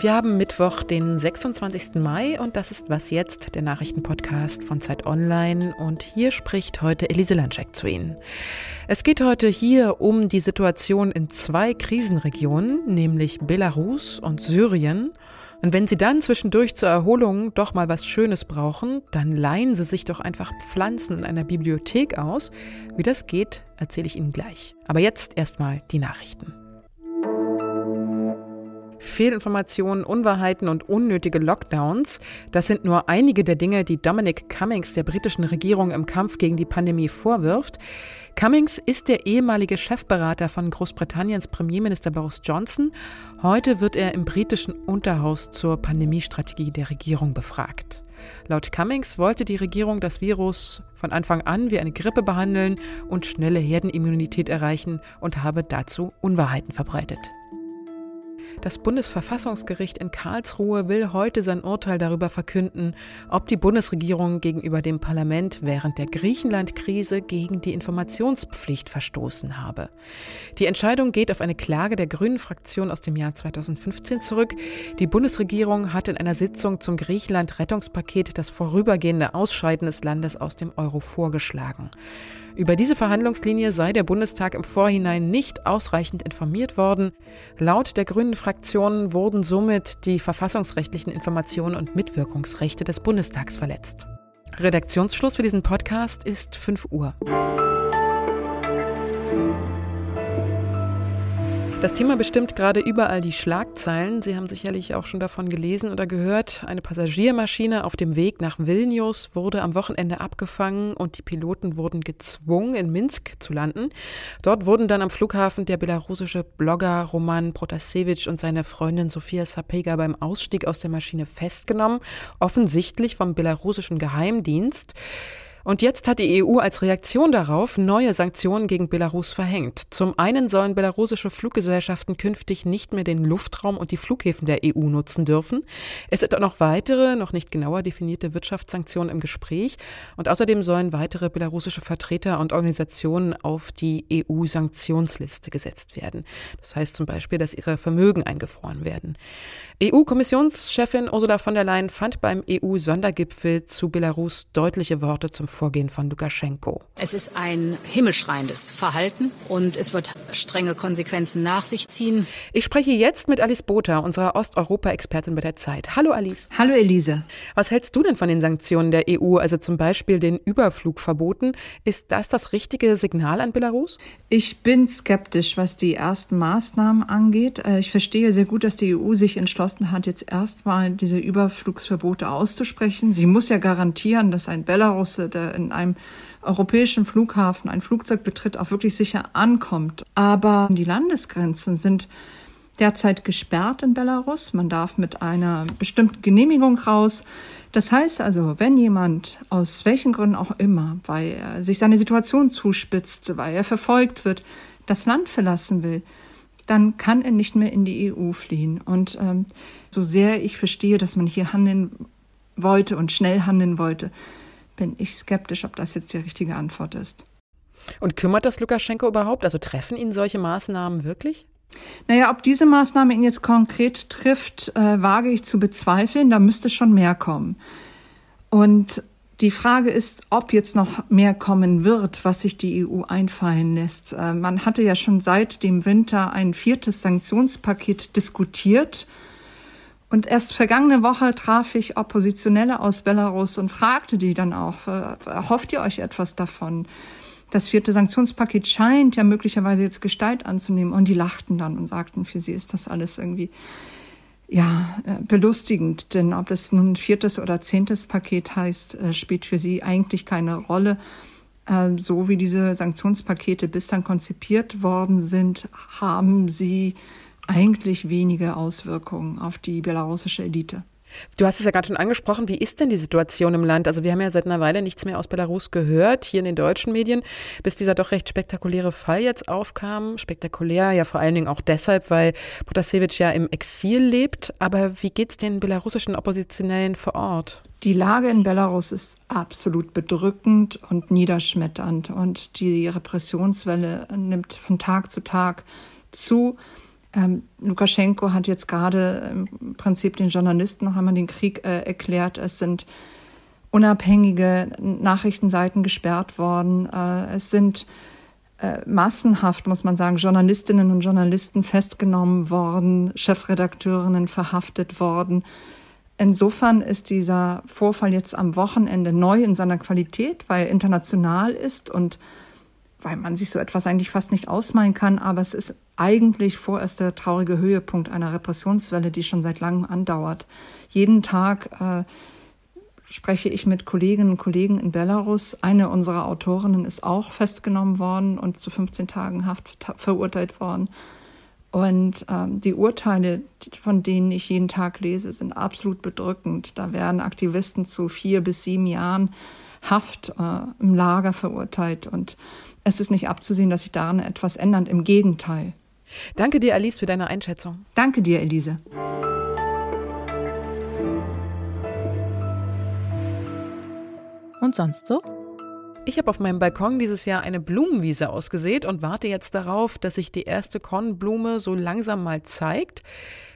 Wir haben Mittwoch, den 26. Mai und das ist Was jetzt, der Nachrichtenpodcast von Zeit Online und hier spricht heute Elise Landscheck zu Ihnen. Es geht heute hier um die Situation in zwei Krisenregionen, nämlich Belarus und Syrien. Und wenn Sie dann zwischendurch zur Erholung doch mal was Schönes brauchen, dann leihen Sie sich doch einfach Pflanzen in einer Bibliothek aus. Wie das geht, erzähle ich Ihnen gleich. Aber jetzt erstmal die Nachrichten. Fehlinformationen, Unwahrheiten und unnötige Lockdowns. Das sind nur einige der Dinge, die Dominic Cummings der britischen Regierung im Kampf gegen die Pandemie vorwirft. Cummings ist der ehemalige Chefberater von Großbritanniens Premierminister Boris Johnson. Heute wird er im britischen Unterhaus zur Pandemiestrategie der Regierung befragt. Laut Cummings wollte die Regierung das Virus von Anfang an wie eine Grippe behandeln und schnelle Herdenimmunität erreichen und habe dazu Unwahrheiten verbreitet. Das Bundesverfassungsgericht in Karlsruhe will heute sein Urteil darüber verkünden, ob die Bundesregierung gegenüber dem Parlament während der Griechenland-Krise gegen die Informationspflicht verstoßen habe. Die Entscheidung geht auf eine Klage der Grünen Fraktion aus dem Jahr 2015 zurück. Die Bundesregierung hat in einer Sitzung zum Griechenland-Rettungspaket das vorübergehende Ausscheiden des Landes aus dem Euro vorgeschlagen. Über diese Verhandlungslinie sei der Bundestag im Vorhinein nicht ausreichend informiert worden. Laut der Grünen Fraktion wurden somit die verfassungsrechtlichen Informationen und Mitwirkungsrechte des Bundestags verletzt. Redaktionsschluss für diesen Podcast ist 5 Uhr. Das Thema bestimmt gerade überall die Schlagzeilen. Sie haben sicherlich auch schon davon gelesen oder gehört. Eine Passagiermaschine auf dem Weg nach Vilnius wurde am Wochenende abgefangen und die Piloten wurden gezwungen, in Minsk zu landen. Dort wurden dann am Flughafen der belarussische Blogger Roman Protasevich und seine Freundin Sofia Sapega beim Ausstieg aus der Maschine festgenommen, offensichtlich vom belarussischen Geheimdienst. Und jetzt hat die EU als Reaktion darauf neue Sanktionen gegen Belarus verhängt. Zum einen sollen belarussische Fluggesellschaften künftig nicht mehr den Luftraum und die Flughäfen der EU nutzen dürfen. Es sind auch noch weitere, noch nicht genauer definierte Wirtschaftssanktionen im Gespräch. Und außerdem sollen weitere belarussische Vertreter und Organisationen auf die EU-Sanktionsliste gesetzt werden. Das heißt zum Beispiel, dass ihre Vermögen eingefroren werden. EU-Kommissionschefin Ursula von der Leyen fand beim EU-Sondergipfel zu Belarus deutliche Worte zum Vorgehen von Lukaschenko. Es ist ein himmelschreiendes Verhalten und es wird strenge Konsequenzen nach sich ziehen. Ich spreche jetzt mit Alice Botha, unserer Osteuropa-Expertin bei der Zeit. Hallo Alice. Hallo Elise. Was hältst du denn von den Sanktionen der EU, also zum Beispiel den Überflugverboten? Ist das das richtige Signal an Belarus? Ich bin skeptisch, was die ersten Maßnahmen angeht. Äh, ich verstehe sehr gut, dass die EU sich entschlossen hat, jetzt erstmal diese Überflugsverbote auszusprechen. Sie muss ja garantieren, dass ein Belarus, der in einem europäischen Flughafen ein Flugzeug betritt, auch wirklich sicher ankommt. Aber die Landesgrenzen sind derzeit gesperrt in Belarus. Man darf mit einer bestimmten Genehmigung raus. Das heißt also, wenn jemand aus welchen Gründen auch immer, weil er sich seine Situation zuspitzt, weil er verfolgt wird, das Land verlassen will, dann kann er nicht mehr in die EU fliehen. Und ähm, so sehr ich verstehe, dass man hier handeln wollte und schnell handeln wollte, bin ich skeptisch, ob das jetzt die richtige Antwort ist. Und kümmert das Lukaschenko überhaupt? Also treffen ihn solche Maßnahmen wirklich? Naja, ob diese Maßnahme ihn jetzt konkret trifft, äh, wage ich zu bezweifeln. Da müsste schon mehr kommen. Und die Frage ist, ob jetzt noch mehr kommen wird, was sich die EU einfallen lässt. Äh, man hatte ja schon seit dem Winter ein viertes Sanktionspaket diskutiert. Und erst vergangene Woche traf ich Oppositionelle aus Belarus und fragte die dann auch, äh, hofft ihr euch etwas davon? Das vierte Sanktionspaket scheint ja möglicherweise jetzt Gestalt anzunehmen. Und die lachten dann und sagten, für sie ist das alles irgendwie ja, äh, belustigend, denn ob es nun viertes oder zehntes Paket heißt, äh, spielt für sie eigentlich keine Rolle. So wie diese Sanktionspakete bislang konzipiert worden sind, haben sie eigentlich wenige Auswirkungen auf die belarussische Elite. Du hast es ja gerade schon angesprochen. Wie ist denn die Situation im Land? Also wir haben ja seit einer Weile nichts mehr aus Belarus gehört, hier in den deutschen Medien, bis dieser doch recht spektakuläre Fall jetzt aufkam. Spektakulär ja vor allen Dingen auch deshalb, weil Protasevich ja im Exil lebt. Aber wie geht es den belarussischen Oppositionellen vor Ort? Die Lage in Belarus ist absolut bedrückend und niederschmetternd und die Repressionswelle nimmt von Tag zu Tag zu. Ähm, Lukaschenko hat jetzt gerade im Prinzip den Journalisten noch einmal den Krieg äh, erklärt. Es sind unabhängige Nachrichtenseiten gesperrt worden. Äh, es sind äh, massenhaft, muss man sagen, Journalistinnen und Journalisten festgenommen worden, Chefredakteurinnen verhaftet worden. Insofern ist dieser Vorfall jetzt am Wochenende neu in seiner Qualität, weil er international ist und weil man sich so etwas eigentlich fast nicht ausmalen kann, aber es ist eigentlich vorerst der traurige Höhepunkt einer Repressionswelle, die schon seit langem andauert. Jeden Tag äh, spreche ich mit Kolleginnen und Kollegen in Belarus. Eine unserer Autorinnen ist auch festgenommen worden und zu 15 Tagen Haft verurteilt worden. Und ähm, die Urteile, von denen ich jeden Tag lese, sind absolut bedrückend. Da werden Aktivisten zu vier bis sieben Jahren Haft äh, im Lager verurteilt. Und es ist nicht abzusehen, dass sich daran etwas ändert. Im Gegenteil. Danke dir, Alice, für deine Einschätzung. Danke dir, Elise. Und sonst so? Ich habe auf meinem Balkon dieses Jahr eine Blumenwiese ausgesät und warte jetzt darauf, dass sich die erste Kornblume so langsam mal zeigt.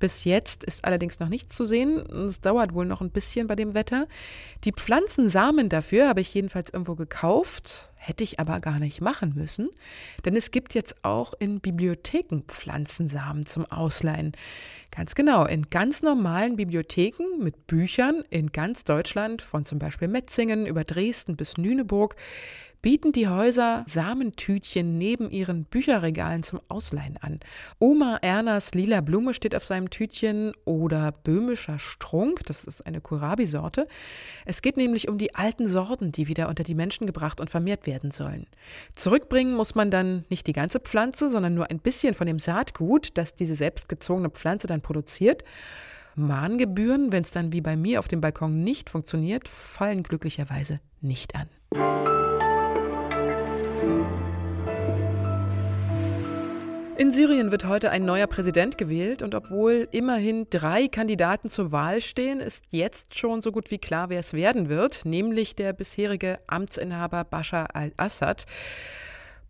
Bis jetzt ist allerdings noch nichts zu sehen. Es dauert wohl noch ein bisschen bei dem Wetter. Die Pflanzensamen dafür habe ich jedenfalls irgendwo gekauft. Hätte ich aber gar nicht machen müssen, denn es gibt jetzt auch in Bibliotheken Pflanzensamen zum Ausleihen. Ganz genau, in ganz normalen Bibliotheken mit Büchern in ganz Deutschland, von zum Beispiel Metzingen über Dresden bis Lüneburg, bieten die Häuser Samentütchen neben ihren Bücherregalen zum Ausleihen an. Oma Ernas lila Blume steht auf seinem Tütchen oder böhmischer Strunk, das ist eine Kohlrabi-Sorte. Es geht nämlich um die alten Sorten, die wieder unter die Menschen gebracht und vermehrt werden sollen. Zurückbringen muss man dann nicht die ganze Pflanze, sondern nur ein bisschen von dem Saatgut, das diese selbstgezogene Pflanze dann produziert. Mahngebühren, wenn es dann wie bei mir auf dem Balkon nicht funktioniert, fallen glücklicherweise nicht an. In Syrien wird heute ein neuer Präsident gewählt und obwohl immerhin drei Kandidaten zur Wahl stehen, ist jetzt schon so gut wie klar, wer es werden wird, nämlich der bisherige Amtsinhaber Bashar al-Assad.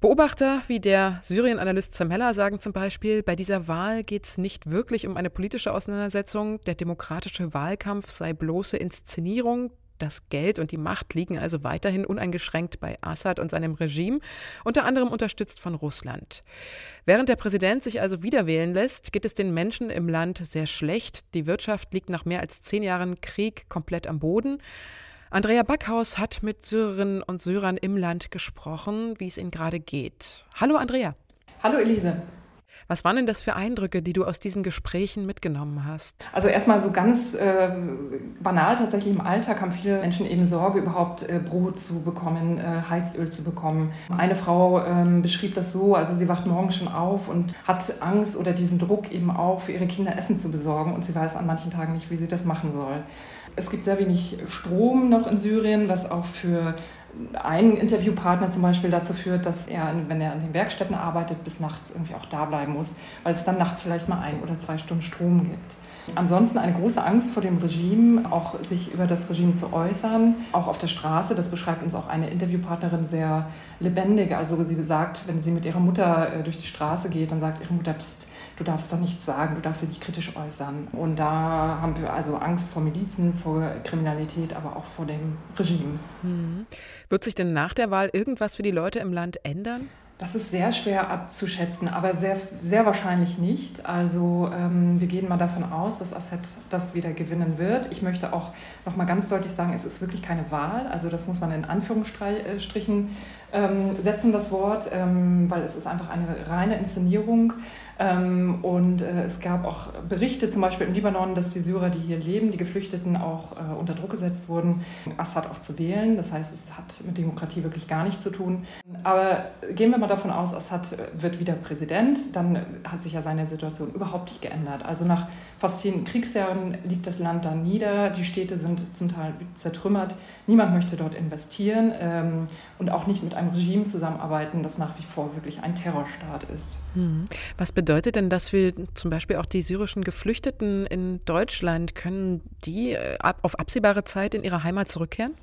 Beobachter wie der Syrien-Analyst Zamella sagen zum Beispiel, bei dieser Wahl geht es nicht wirklich um eine politische Auseinandersetzung. Der demokratische Wahlkampf sei bloße Inszenierung. Das Geld und die Macht liegen also weiterhin uneingeschränkt bei Assad und seinem Regime, unter anderem unterstützt von Russland. Während der Präsident sich also wieder wählen lässt, geht es den Menschen im Land sehr schlecht. Die Wirtschaft liegt nach mehr als zehn Jahren Krieg komplett am Boden. Andrea Backhaus hat mit Syrerinnen und Syrern im Land gesprochen, wie es ihnen gerade geht. Hallo Andrea. Hallo Elise. Was waren denn das für Eindrücke, die du aus diesen Gesprächen mitgenommen hast? Also erstmal so ganz äh, banal tatsächlich im Alltag haben viele Menschen eben Sorge, überhaupt äh, Brot zu bekommen, äh, Heizöl zu bekommen. Eine Frau ähm, beschrieb das so, also sie wacht morgens schon auf und hat Angst oder diesen Druck eben auch für ihre Kinder Essen zu besorgen und sie weiß an manchen Tagen nicht, wie sie das machen soll. Es gibt sehr wenig Strom noch in Syrien, was auch für ein Interviewpartner zum Beispiel dazu führt, dass er, wenn er an den Werkstätten arbeitet, bis nachts irgendwie auch da bleiben muss, weil es dann nachts vielleicht mal ein oder zwei Stunden Strom gibt. Ansonsten eine große Angst vor dem Regime, auch sich über das Regime zu äußern, auch auf der Straße. Das beschreibt uns auch eine Interviewpartnerin sehr lebendig. Also sie sagt, wenn sie mit ihrer Mutter äh, durch die Straße geht, dann sagt ihre Mutter, Psst, du darfst da nichts sagen, du darfst dich nicht kritisch äußern. Und da haben wir also Angst vor Milizen, vor Kriminalität, aber auch vor dem Regime. Hm. Wird sich denn nach der Wahl irgendwas für die Leute im Land ändern? Das ist sehr schwer abzuschätzen, aber sehr, sehr wahrscheinlich nicht. Also ähm, wir gehen mal davon aus, dass Assad das wieder gewinnen wird. Ich möchte auch noch mal ganz deutlich sagen, es ist wirklich keine Wahl. Also das muss man in Anführungsstrichen ähm, setzen, das Wort, ähm, weil es ist einfach eine reine Inszenierung. Ähm, und äh, es gab auch Berichte, zum Beispiel im Libanon, dass die Syrer, die hier leben, die Geflüchteten auch äh, unter Druck gesetzt wurden, Assad auch zu wählen. Das heißt, es hat mit Demokratie wirklich gar nichts zu tun. Aber gehen wir mal davon aus, Assad wird wieder Präsident, dann hat sich ja seine Situation überhaupt nicht geändert. Also nach fast zehn Kriegsjahren liegt das Land da nieder, die Städte sind zum Teil zertrümmert, niemand möchte dort investieren ähm, und auch nicht mit einem Regime zusammenarbeiten, das nach wie vor wirklich ein Terrorstaat ist. Hm. Was bedeutet denn das für zum Beispiel auch die syrischen Geflüchteten in Deutschland? Können die äh, auf absehbare Zeit in ihre Heimat zurückkehren?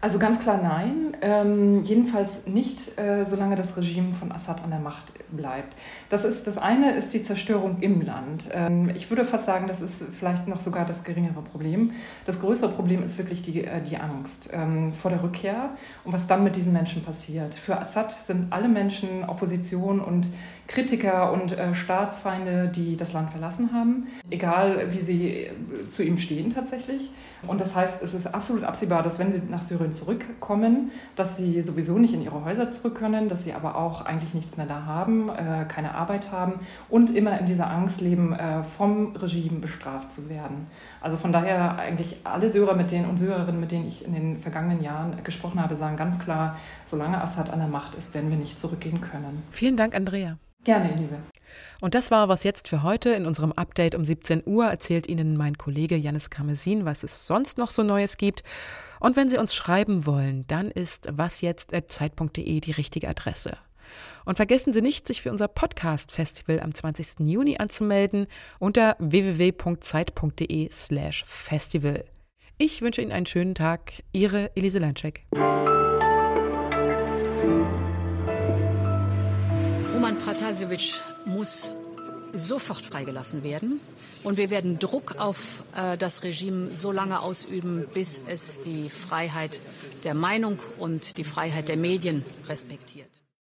Also ganz klar nein. Ähm, jedenfalls nicht, äh, solange das Regime von Assad an der Macht bleibt. Das, ist, das eine ist die Zerstörung im Land. Ähm, ich würde fast sagen, das ist vielleicht noch sogar das geringere Problem. Das größere Problem ist wirklich die, äh, die Angst ähm, vor der Rückkehr und was dann mit diesen Menschen passiert. Für Assad sind alle Menschen Opposition und Kritiker und äh, Staatsfeinde, die das Land verlassen haben, egal wie sie äh, zu ihm stehen tatsächlich. Und das heißt, es ist absolut absehbar, dass wenn sie nach Syrien zurückkommen, dass sie sowieso nicht in ihre Häuser zurück können, dass sie aber auch eigentlich nichts mehr da haben, äh, keine Arbeit haben und immer in dieser Angst leben, äh, vom Regime bestraft zu werden. Also von daher eigentlich alle Syrer mit denen und Syrerinnen, mit denen ich in den vergangenen Jahren gesprochen habe, sagen ganz klar, solange Assad an der Macht ist, werden wir nicht zurückgehen können. Vielen Dank, Andrea. Gerne, Elise. Und das war was jetzt für heute. In unserem Update um 17 Uhr erzählt Ihnen mein Kollege Janis Karmesin, was es sonst noch so Neues gibt. Und wenn Sie uns schreiben wollen, dann ist wasjetzt.zeit.de die richtige Adresse. Und vergessen Sie nicht, sich für unser Podcast-Festival am 20. Juni anzumelden unter www.zeit.de slash festival. Ich wünsche Ihnen einen schönen Tag. Ihre Elise Lanczek. Pratasevich muss sofort freigelassen werden. Und wir werden Druck auf äh, das Regime so lange ausüben, bis es die Freiheit der Meinung und die Freiheit der Medien respektiert.